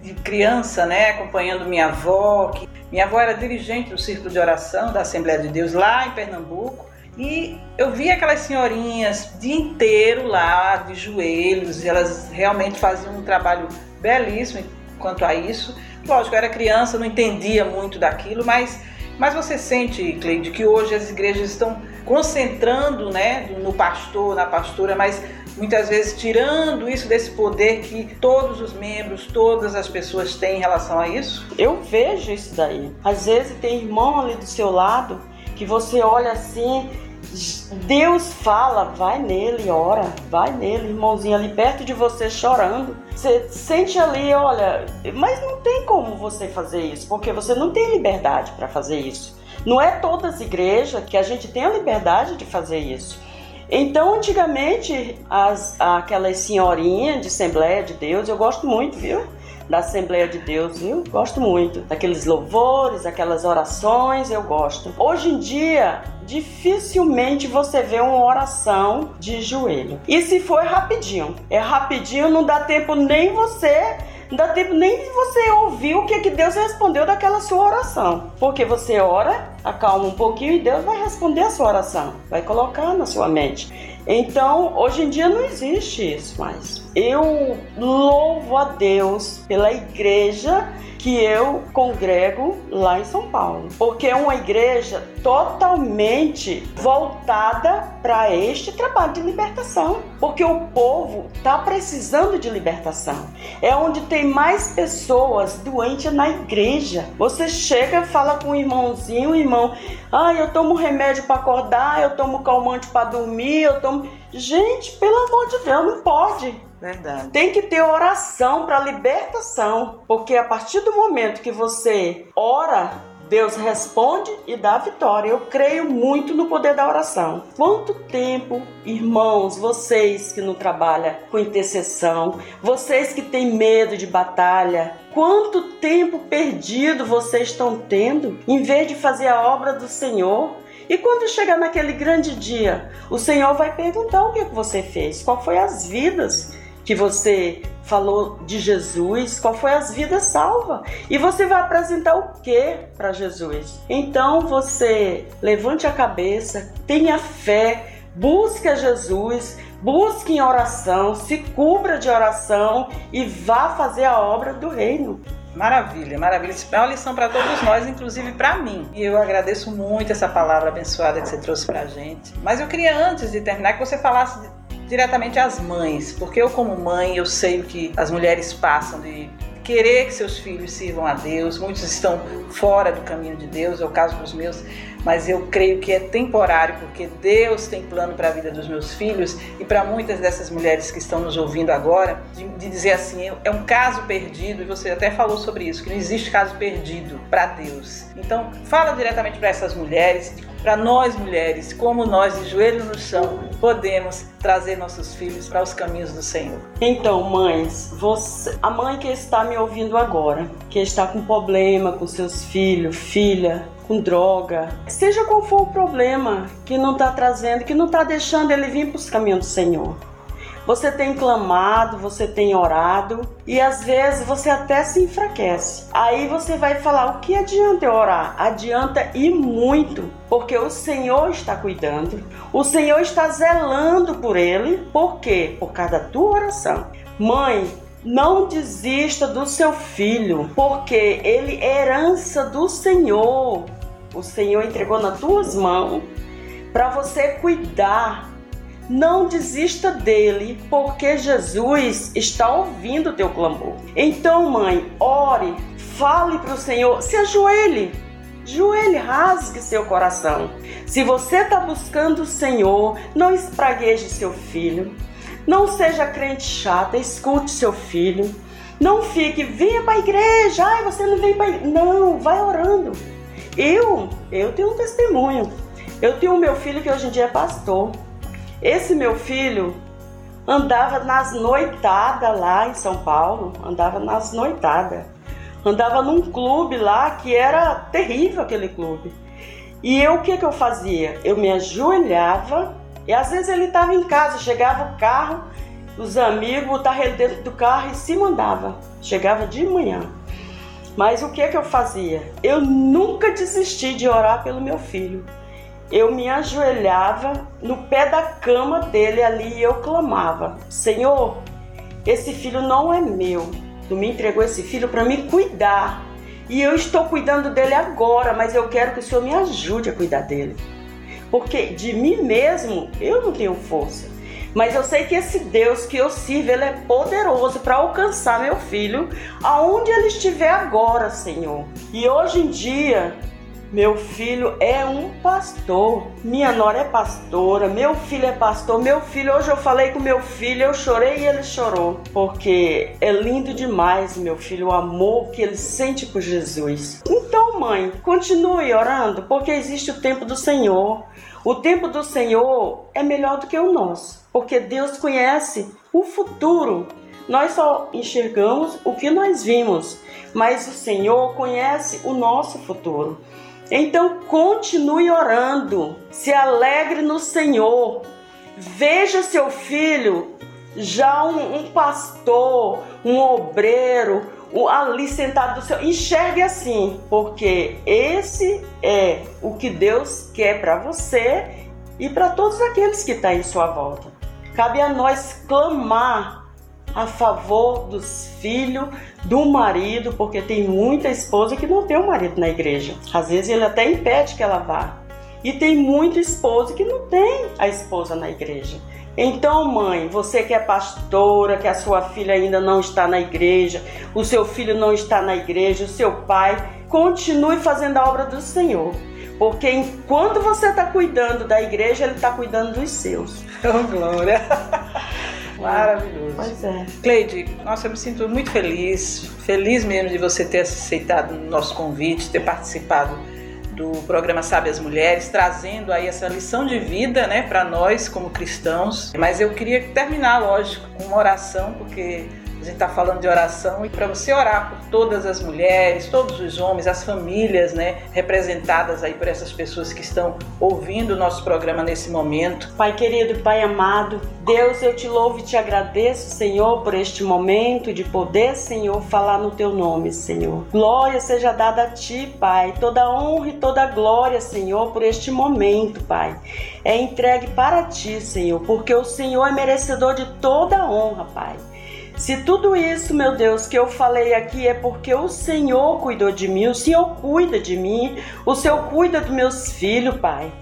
de criança, né, acompanhando minha avó. Que, minha avó era dirigente do círculo de oração da Assembleia de Deus lá em Pernambuco. E eu vi aquelas senhorinhas o dia inteiro lá, de joelhos, elas realmente faziam um trabalho belíssimo quanto a isso. Lógico, eu era criança, não entendia muito daquilo, mas, mas você sente, Cleide, que hoje as igrejas estão concentrando né, no pastor, na pastora, mas muitas vezes tirando isso desse poder que todos os membros, todas as pessoas têm em relação a isso? Eu vejo isso daí. Às vezes tem irmão ali do seu lado que você olha assim Deus fala, vai nele, ora, vai nele, irmãozinho ali perto de você chorando. Você sente ali, olha, mas não tem como você fazer isso, porque você não tem liberdade para fazer isso. Não é todas as igrejas que a gente tem a liberdade de fazer isso. Então, antigamente, as, aquelas senhorinhas de Assembleia de Deus, eu gosto muito, viu? Da Assembleia de Deus, viu? Gosto muito. Daqueles louvores, aquelas orações, eu gosto. Hoje em dia, dificilmente você vê uma oração de joelho. E se for rapidinho, é rapidinho, não dá tempo nem você não dá tempo nem de você ouvir o que, que Deus respondeu daquela sua oração. Porque você ora, acalma um pouquinho e Deus vai responder a sua oração, vai colocar na sua mente. Então, hoje em dia não existe isso mais. Eu louvo a Deus pela igreja que eu congrego lá em São Paulo, porque é uma igreja totalmente voltada para este trabalho de libertação, porque o povo está precisando de libertação. É onde tem mais pessoas doentes na igreja. Você chega, fala com o irmãozinho, o irmão, ah, eu tomo remédio para acordar, eu tomo calmante para dormir, eu tomo. Gente, pelo amor de Deus, não pode. Verdade. Tem que ter oração para libertação, porque a partir do momento que você ora, Deus responde e dá vitória. Eu creio muito no poder da oração. Quanto tempo, irmãos, vocês que não trabalham com intercessão, vocês que têm medo de batalha, quanto tempo perdido vocês estão tendo em vez de fazer a obra do Senhor? E quando chegar naquele grande dia, o Senhor vai perguntar o que você fez, qual foi as vidas que você falou de Jesus, qual foi as vidas salvas. E você vai apresentar o que para Jesus? Então você levante a cabeça, tenha fé, busque Jesus, busque em oração, se cubra de oração e vá fazer a obra do reino. Maravilha, maravilha. Isso é uma lição para todos nós, inclusive para mim. E eu agradeço muito essa palavra abençoada que você trouxe para a gente. Mas eu queria, antes de terminar, que você falasse diretamente às mães, porque eu como mãe eu sei o que as mulheres passam de querer que seus filhos sirvam a Deus. Muitos estão fora do caminho de Deus, é o caso dos meus, mas eu creio que é temporário, porque Deus tem plano para a vida dos meus filhos e para muitas dessas mulheres que estão nos ouvindo agora, de, de, dizer assim, é um caso perdido, e você até falou sobre isso, que não existe caso perdido para Deus. Então, fala diretamente para essas mulheres, para nós mulheres, como nós de joelho no chão podemos trazer nossos filhos para os caminhos do Senhor. Então, mães, você, a mãe que está me ouvindo agora, que está com problema com seus filhos, filha, com droga, seja qual for o problema que não está trazendo, que não está deixando ele vir para os caminhos do Senhor. Você tem clamado, você tem orado e às vezes você até se enfraquece. Aí você vai falar: o que adianta eu orar? Adianta e muito, porque o Senhor está cuidando, o Senhor está zelando por ele. Por quê? Por causa da tua oração. Mãe, não desista do seu filho, porque ele é herança do Senhor. O Senhor entregou nas tuas mãos para você cuidar não desista dele, porque Jesus está ouvindo o teu clamor. Então, mãe, ore, fale para o Senhor, se ajoelhe. joelhe, rasgue seu coração. Se você está buscando o Senhor, não espragueje seu filho. Não seja crente chata, escute seu filho. Não fique, venha para a igreja, ai, você não vem para Não, vai orando. Eu, eu tenho um testemunho. Eu tenho meu filho que hoje em dia é pastor. Esse meu filho andava nas noitadas lá em São Paulo, andava nas noitadas. Andava num clube lá que era terrível aquele clube. E eu o que que eu fazia? Eu me ajoelhava e às vezes ele estava em casa, chegava o carro, os amigos botavam ele dentro do carro e se mandava. Chegava de manhã. Mas o que que eu fazia? Eu nunca desisti de orar pelo meu filho. Eu me ajoelhava no pé da cama dele ali e eu clamava: Senhor, esse filho não é meu. Tu me entregou esse filho para me cuidar. E eu estou cuidando dele agora, mas eu quero que o Senhor me ajude a cuidar dele. Porque de mim mesmo eu não tenho força. Mas eu sei que esse Deus que eu sirvo, ele é poderoso para alcançar meu filho aonde ele estiver agora, Senhor. E hoje em dia, meu filho é um pastor. Minha nora é pastora. Meu filho é pastor. Meu filho, hoje eu falei com meu filho, eu chorei e ele chorou. Porque é lindo demais, meu filho, o amor que ele sente por Jesus. Então, mãe, continue orando, porque existe o tempo do Senhor. O tempo do Senhor é melhor do que o nosso, porque Deus conhece o futuro. Nós só enxergamos o que nós vimos, mas o Senhor conhece o nosso futuro. Então continue orando, se alegre no Senhor. Veja seu filho já um, um pastor, um obreiro, ali sentado do seu. Enxergue assim, porque esse é o que Deus quer para você e para todos aqueles que estão tá em sua volta. Cabe a nós clamar a favor dos filhos, do marido, porque tem muita esposa que não tem o um marido na igreja. Às vezes ele até impede que ela vá. E tem muita esposa que não tem a esposa na igreja. Então, mãe, você que é pastora, que a sua filha ainda não está na igreja, o seu filho não está na igreja, o seu pai, continue fazendo a obra do Senhor. Porque enquanto você está cuidando da igreja, ele está cuidando dos seus. <laughs> Oh, glória! <laughs> Maravilhoso. Pois é. Cleide, nossa, eu me sinto muito feliz, feliz mesmo de você ter aceitado o nosso convite, ter participado do programa Sabe as Mulheres, trazendo aí essa lição de vida, né, para nós como cristãos. Mas eu queria terminar, lógico, com uma oração, porque a gente está falando de oração e para você orar por todas as mulheres, todos os homens, as famílias, né, representadas aí por essas pessoas que estão ouvindo o nosso programa nesse momento. Pai querido, Pai amado, Deus, eu te louvo e te agradeço, Senhor, por este momento de poder, Senhor, falar no teu nome, Senhor. Glória seja dada a ti, Pai, toda honra e toda glória, Senhor, por este momento, Pai. É entregue para ti, Senhor, porque o Senhor é merecedor de toda honra, Pai. Se tudo isso, meu Deus, que eu falei aqui é porque o Senhor cuidou de mim, o Senhor cuida de mim, o Senhor cuida dos meus filhos, Pai.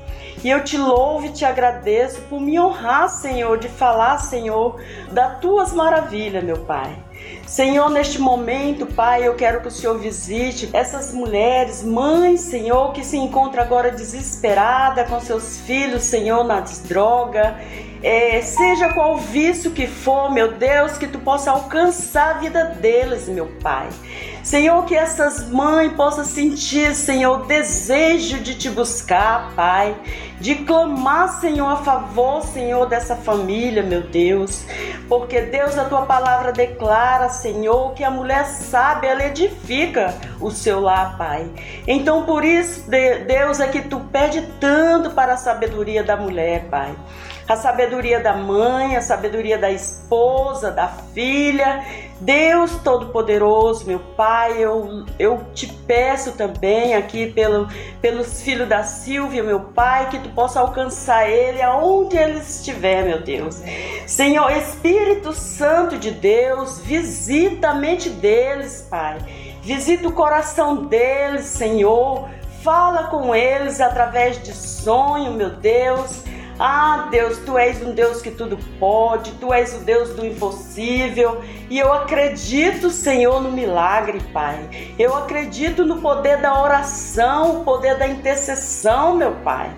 E eu te louvo e te agradeço por me honrar, Senhor, de falar, Senhor, das tuas maravilhas, meu Pai. Senhor, neste momento, Pai, eu quero que o Senhor visite essas mulheres, mães, Senhor, que se encontram agora desesperada com seus filhos, Senhor, nas drogas é, seja qual vício que for, meu Deus, que tu possa alcançar a vida deles, meu Pai. Senhor, que essas mães possam sentir, Senhor, o desejo de te buscar, Pai, de clamar, Senhor, a favor, Senhor, dessa família, meu Deus, porque Deus, a tua palavra declara, Senhor, que a mulher sábia, ela edifica o seu lar, Pai. Então, por isso, Deus, é que tu pede tanto para a sabedoria da mulher, Pai a sabedoria da mãe, a sabedoria da esposa, da filha. Deus Todo-Poderoso, meu Pai, eu, eu te peço também aqui pelo, pelos filhos da Silvia, meu Pai, que tu possa alcançar ele aonde ele estiver, meu Deus. Senhor, Espírito Santo de Deus, visita a mente deles, Pai. Visita o coração deles, Senhor. Fala com eles através de sonho, meu Deus Ah, Deus, tu és um Deus que tudo pode, tu és o Deus do impossível. E eu acredito, Senhor, no milagre, Pai. Eu acredito no poder da oração, o poder da intercessão, meu Pai.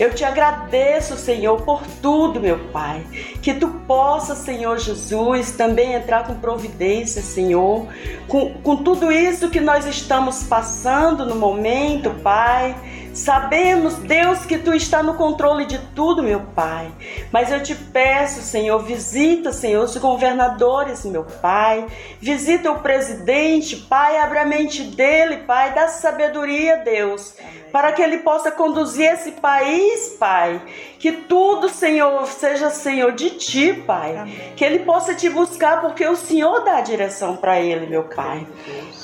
Eu te agradeço, Senhor, por tudo, meu Pai. Que tu possa, Senhor Jesus, também entrar com providência, Senhor, com, com tudo isso que nós estamos passando no momento, Pai Sabemos, Deus, que tu está no controle de tudo, meu Pai. Mas eu te peço, Senhor, visita, Senhor, os governadores, meu Pai. Visita o presidente, Pai, abre a mente dele, Pai, dá sabedoria, Deus, Amém. para que ele possa conduzir esse país, Pai. Que tudo, Senhor, seja, Senhor, de ti, Pai. Amém. Que ele possa te buscar, porque o Senhor dá a direção para ele, meu Pai.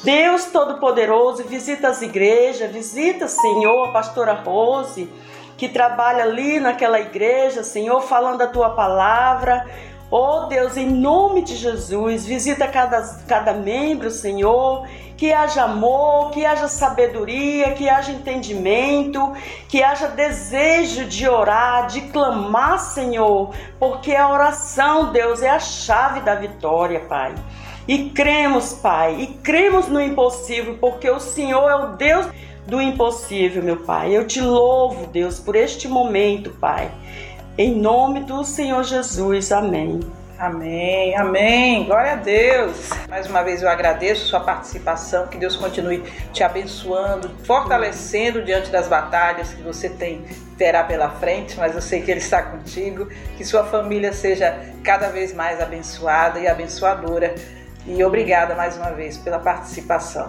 Deus Todo-Poderoso, visita as igrejas, visita, Senhor, a pastora Rose, que trabalha ali naquela igreja, Senhor, falando a tua palavra. Oh Deus, em nome de Jesus, visita cada, cada membro, Senhor, que haja amor, que haja sabedoria, que haja entendimento, que haja desejo de orar, de clamar, Senhor, porque a oração, Deus, é a chave da vitória, Pai. E cremos, Pai, e cremos no impossível, porque o Senhor é o Deus do impossível, meu Pai. Eu te louvo, Deus, por este momento, Pai. Em nome do Senhor Jesus. Amém. Amém, amém. Glória a Deus. Mais uma vez eu agradeço sua participação. Que Deus continue te abençoando, fortalecendo diante das batalhas que você tem terá pela frente, mas eu sei que Ele está contigo. Que sua família seja cada vez mais abençoada e abençoadora e obrigada mais uma vez pela participação.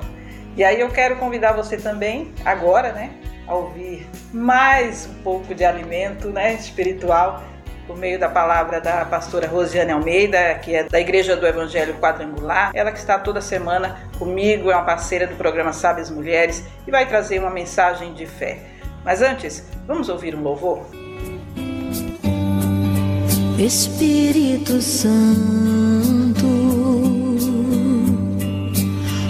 E aí eu quero convidar você também, agora, né, a ouvir mais um pouco de alimento né, espiritual por meio da palavra da pastora Rosiane Almeida, que é da Igreja do Evangelho Quadrangular. Ela que está toda semana comigo, é uma parceira do programa Sábias Mulheres e vai trazer uma mensagem de fé. Mas antes, vamos ouvir um louvor? Espírito Santo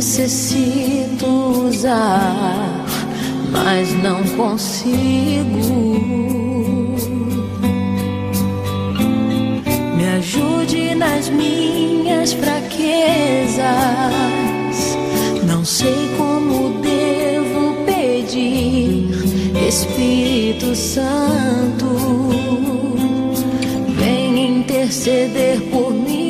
necessito usar, mas não consigo. Me ajude nas minhas fraquezas. Não sei como devo pedir, Espírito Santo, vem interceder por mim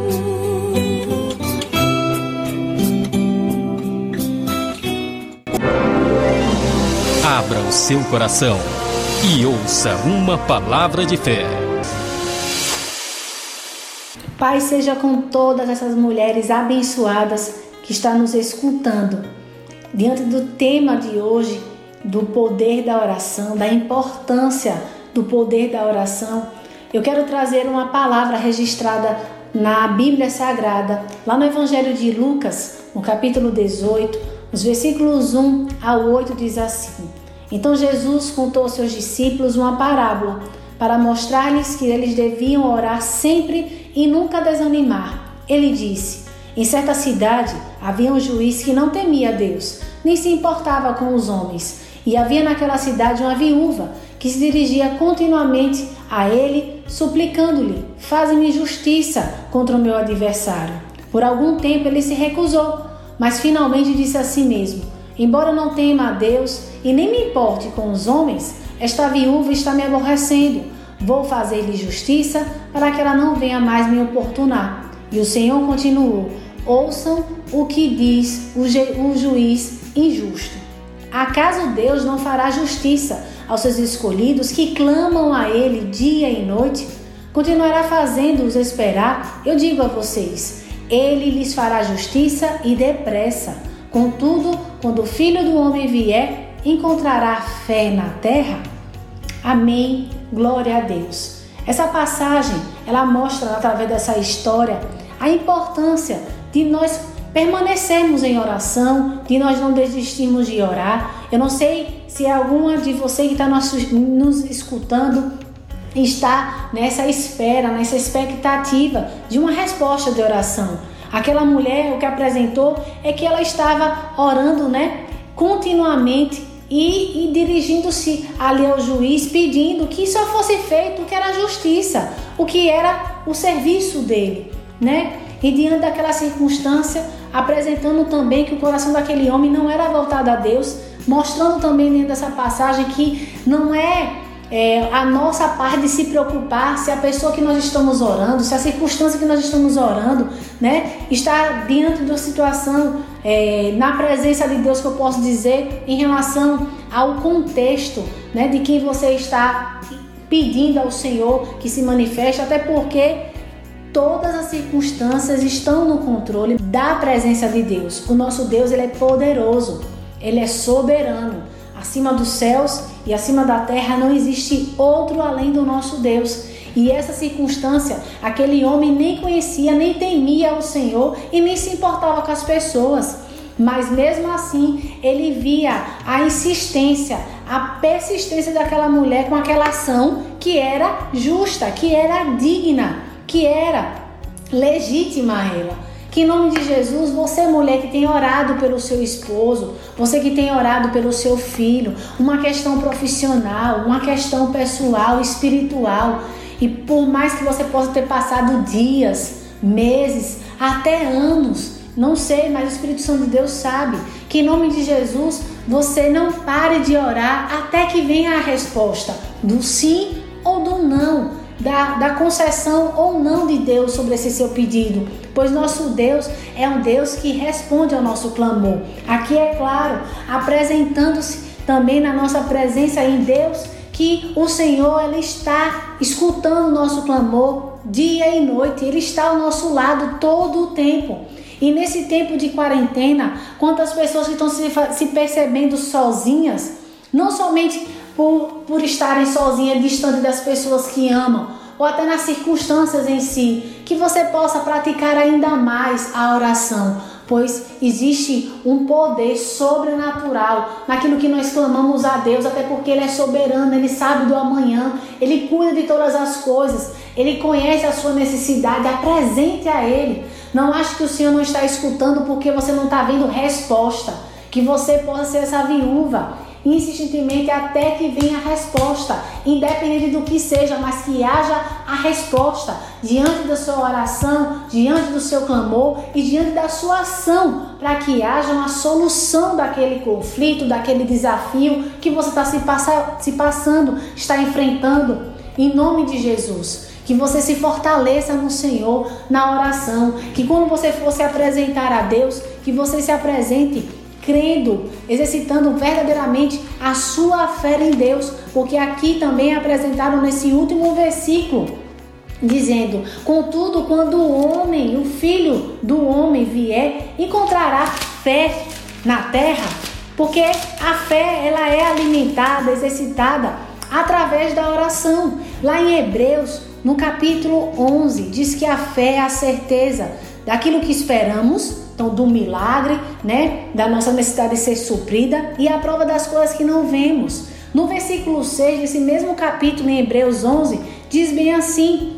Abra o seu coração e ouça uma palavra de fé. Pai seja com todas essas mulheres abençoadas que estão nos escutando. Diante do tema de hoje, do poder da oração, da importância do poder da oração, eu quero trazer uma palavra registrada na Bíblia Sagrada, lá no Evangelho de Lucas, no capítulo 18, Os versículos 1 a 8 diz assim: Então Jesus contou aos seus discípulos uma parábola para mostrar-lhes que eles deviam orar sempre e nunca desanimar. Ele disse: Em certa cidade havia um juiz que não temia Deus, nem se importava com os homens. E havia naquela cidade uma viúva que se dirigia continuamente a ele, suplicando-lhe: Faze-me justiça contra o meu adversário. Por algum tempo ele se recusou, mas finalmente disse a si mesmo: Embora não tema a Deus e nem me importe com os homens, esta viúva está me aborrecendo. Vou fazer-lhe justiça para que ela não venha mais me importunar. E o Senhor continuou: Ouçam o que diz o, o juiz injusto. Acaso Deus não fará justiça aos seus escolhidos que clamam a Ele dia e noite? Continuará fazendo-os esperar? Eu digo a vocês: Ele lhes fará justiça e depressa. Contudo, quando o Filho do Homem vier, encontrará fé na terra? Amém. Glória a Deus. Essa passagem, ela mostra através dessa história a importância de nós permanecermos em oração, de nós não desistirmos de orar. Eu não sei se alguma de vocês que está nos escutando está nessa espera, nessa expectativa de uma resposta de oração. Aquela mulher, o que apresentou é que ela estava orando, né, continuamente e, e dirigindo-se ali ao juiz, pedindo que só fosse feito o que era justiça, o que era o serviço dele, né? E diante daquela circunstância, apresentando também que o coração daquele homem não era voltado a Deus, mostrando também dentro dessa passagem que não é, é, a nossa parte de se preocupar se a pessoa que nós estamos orando, se a circunstância que nós estamos orando, né, está diante de uma situação é, na presença de Deus que eu posso dizer em relação ao contexto, né, de quem você está pedindo ao Senhor que se manifeste, até porque todas as circunstâncias estão no controle da presença de Deus. O nosso Deus ele é poderoso, ele é soberano. Acima dos céus e acima da terra não existe outro além do nosso Deus. E essa circunstância, aquele homem nem conhecia, nem temia o Senhor e nem se importava com as pessoas. Mas mesmo assim, ele via a insistência, a persistência daquela mulher com aquela ação que era justa, que era digna que era legítima a ela. Que em nome de Jesus, você mulher que tem orado pelo seu esposo, você que tem orado pelo seu filho, uma questão profissional, uma questão pessoal, espiritual, e por mais que você possa ter passado dias, meses, até anos, não sei, mas o Espírito Santo de Deus sabe que em nome de Jesus você não pare de orar até que venha a resposta do sim ou do não da, da concessão ou não de Deus sobre esse seu pedido, pois nosso Deus é um Deus que responde ao nosso clamor. Aqui é claro, apresentando-se também na nossa presença em Deus, que o Senhor ele está escutando o nosso clamor dia e noite, ele está ao nosso lado todo o tempo. E nesse tempo de quarentena, quantas pessoas que estão se, se percebendo sozinhas, não somente por, por estarem sozinhas, distante das pessoas que amam, ou até nas circunstâncias em si, que você possa praticar ainda mais a oração, pois existe um poder sobrenatural naquilo que nós clamamos a Deus, até porque Ele é soberano, Ele sabe do amanhã, Ele cuida de todas as coisas, Ele conhece a sua necessidade, apresente a Ele. Não ache que o Senhor não está escutando porque você não está vendo resposta, que você possa ser essa viúva insistentemente até que venha a resposta, independente do que seja, mas que haja a resposta diante da sua oração, diante do seu clamor e diante da sua ação, para que haja uma solução daquele conflito, daquele desafio que você está se, passa, se passando, está enfrentando, em nome de Jesus. Que você se fortaleça no Senhor na oração. Que quando você for se apresentar a Deus, que você se apresente crendo, exercitando verdadeiramente a sua fé em Deus, porque aqui também é apresentaram nesse último versículo, dizendo: Contudo, quando o homem, o filho do homem vier, encontrará fé na terra, porque a fé ela é alimentada, exercitada através da oração. Lá em Hebreus, no capítulo 11, diz que a fé é a certeza daquilo que esperamos então do milagre, né, da nossa necessidade de ser suprida e a prova das coisas que não vemos. No versículo 6 desse mesmo capítulo em Hebreus 11, diz bem assim: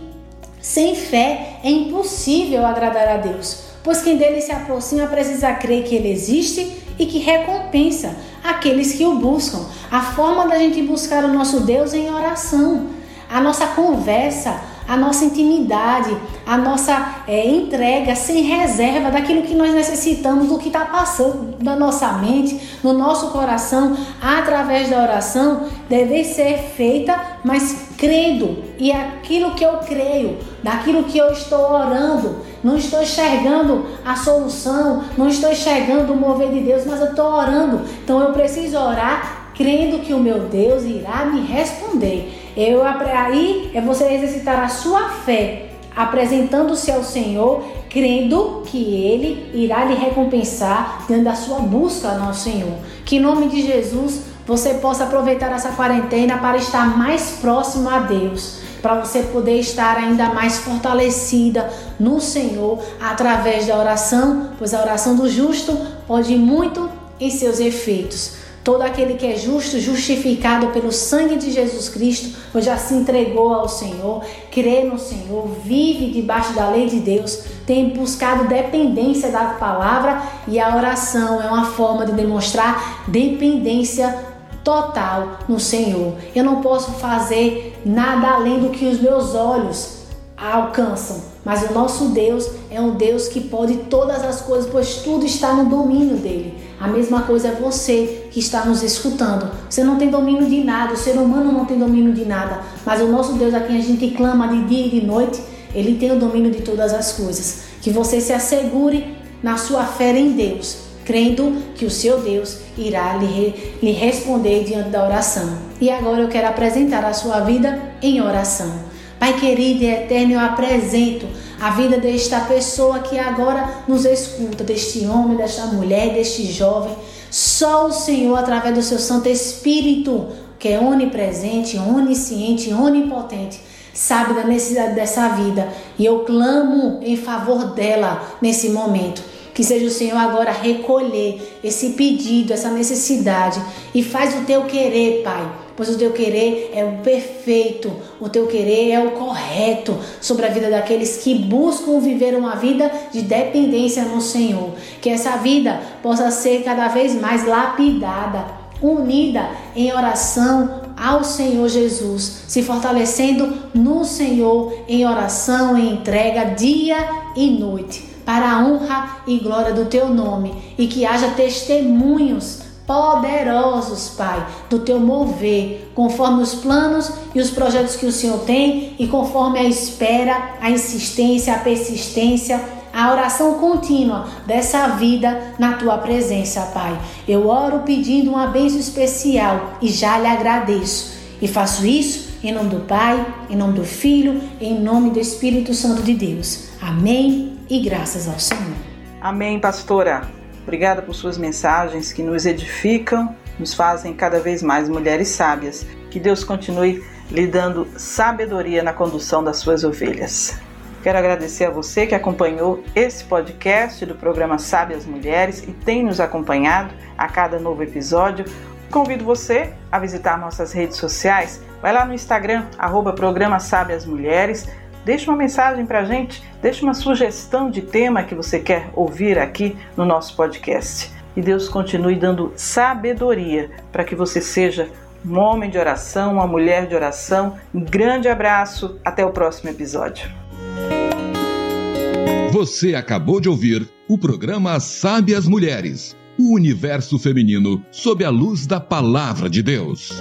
sem fé é impossível agradar a Deus, pois quem dele se aproxima precisa crer que ele existe e que recompensa aqueles que o buscam. A forma da gente buscar o nosso Deus é em oração. A nossa conversa, a nossa intimidade, a nossa é, entrega sem reserva daquilo que nós necessitamos, do que está passando na nossa mente, no nosso coração, através da oração, deve ser feita, mas crendo. E aquilo que eu creio, daquilo que eu estou orando, não estou enxergando a solução, não estou enxergando o mover de Deus, mas eu estou orando. Então eu preciso orar crendo que o meu Deus irá me responder. Eu aí é você exercitar a sua fé, apresentando-se ao Senhor, crendo que ele irá lhe recompensar diante da sua busca ao Senhor. Que em nome de Jesus você possa aproveitar essa quarentena para estar mais próximo a Deus, para você poder estar ainda mais fortalecida no Senhor através da oração, pois a oração do justo pode muito em seus efeitos. Todo aquele que é justo, justificado pelo sangue de Jesus Cristo, pois já se entregou ao Senhor, crê no Senhor, vive debaixo da lei de Deus, tem buscado dependência da palavra e a oração é uma forma de demonstrar dependência total no Senhor. Eu não posso fazer nada além do que os meus olhos alcançam. Mas o nosso Deus é um Deus que pode todas as coisas, pois tudo está no domínio dele. A mesma coisa é você que está nos escutando. Você não tem domínio de nada, o ser humano não tem domínio de nada, mas o nosso Deus a quem a gente clama de dia e de noite, ele tem o domínio de todas as coisas. Que você se assegure na sua fé em Deus, crendo que o seu Deus irá lhe, lhe responder diante da oração. E agora eu quero apresentar a sua vida em oração. Pai querido e eterno, eu apresento a vida desta pessoa que agora nos escuta, deste homem, desta mulher, deste jovem. Só o Senhor, através do seu Santo Espírito, que é onipresente, onisciente, onipotente, sabe da necessidade dessa vida. E eu clamo em favor dela nesse momento. Que seja o Senhor agora recolher esse pedido, essa necessidade. E faz o teu querer, Pai. Pois o teu querer é o perfeito, o teu querer é o correto sobre a vida daqueles que buscam viver uma vida de dependência no Senhor. Que essa vida possa ser cada vez mais lapidada, unida em oração ao Senhor Jesus, se fortalecendo no Senhor em oração, em entrega dia e noite, para a honra e glória do teu nome, e que haja testemunhos poderosos, Pai, do teu mover, conforme os planos e os projetos que o Senhor tem e conforme a espera, a insistência, a persistência, a oração contínua dessa vida na tua presença, Pai. Eu oro pedindo uma bênção especial e já lhe agradeço. E faço isso em nome do Pai, em nome do Filho, em nome do Espírito Santo de Deus. Amém e graças ao Senhor. Amém, pastora. Obrigada por suas mensagens que nos edificam, nos fazem cada vez mais mulheres sábias. Que Deus continue lhe dando sabedoria na condução das suas ovelhas. Quero agradecer a você que acompanhou esse podcast do programa Sábias Mulheres e tem nos acompanhado a cada novo episódio. Convido você a visitar nossas redes sociais. Vai lá no Instagram, arroba Programa Sábias Mulheres Deixe uma mensagem para a gente, deixe uma sugestão de tema que você quer ouvir aqui no nosso podcast. E Deus continue dando sabedoria para que você seja um homem de oração, uma mulher de oração. Um grande abraço, até o próximo episódio. Você acabou de ouvir o programa Sábias Mulheres, o universo feminino sob a luz da palavra de Deus.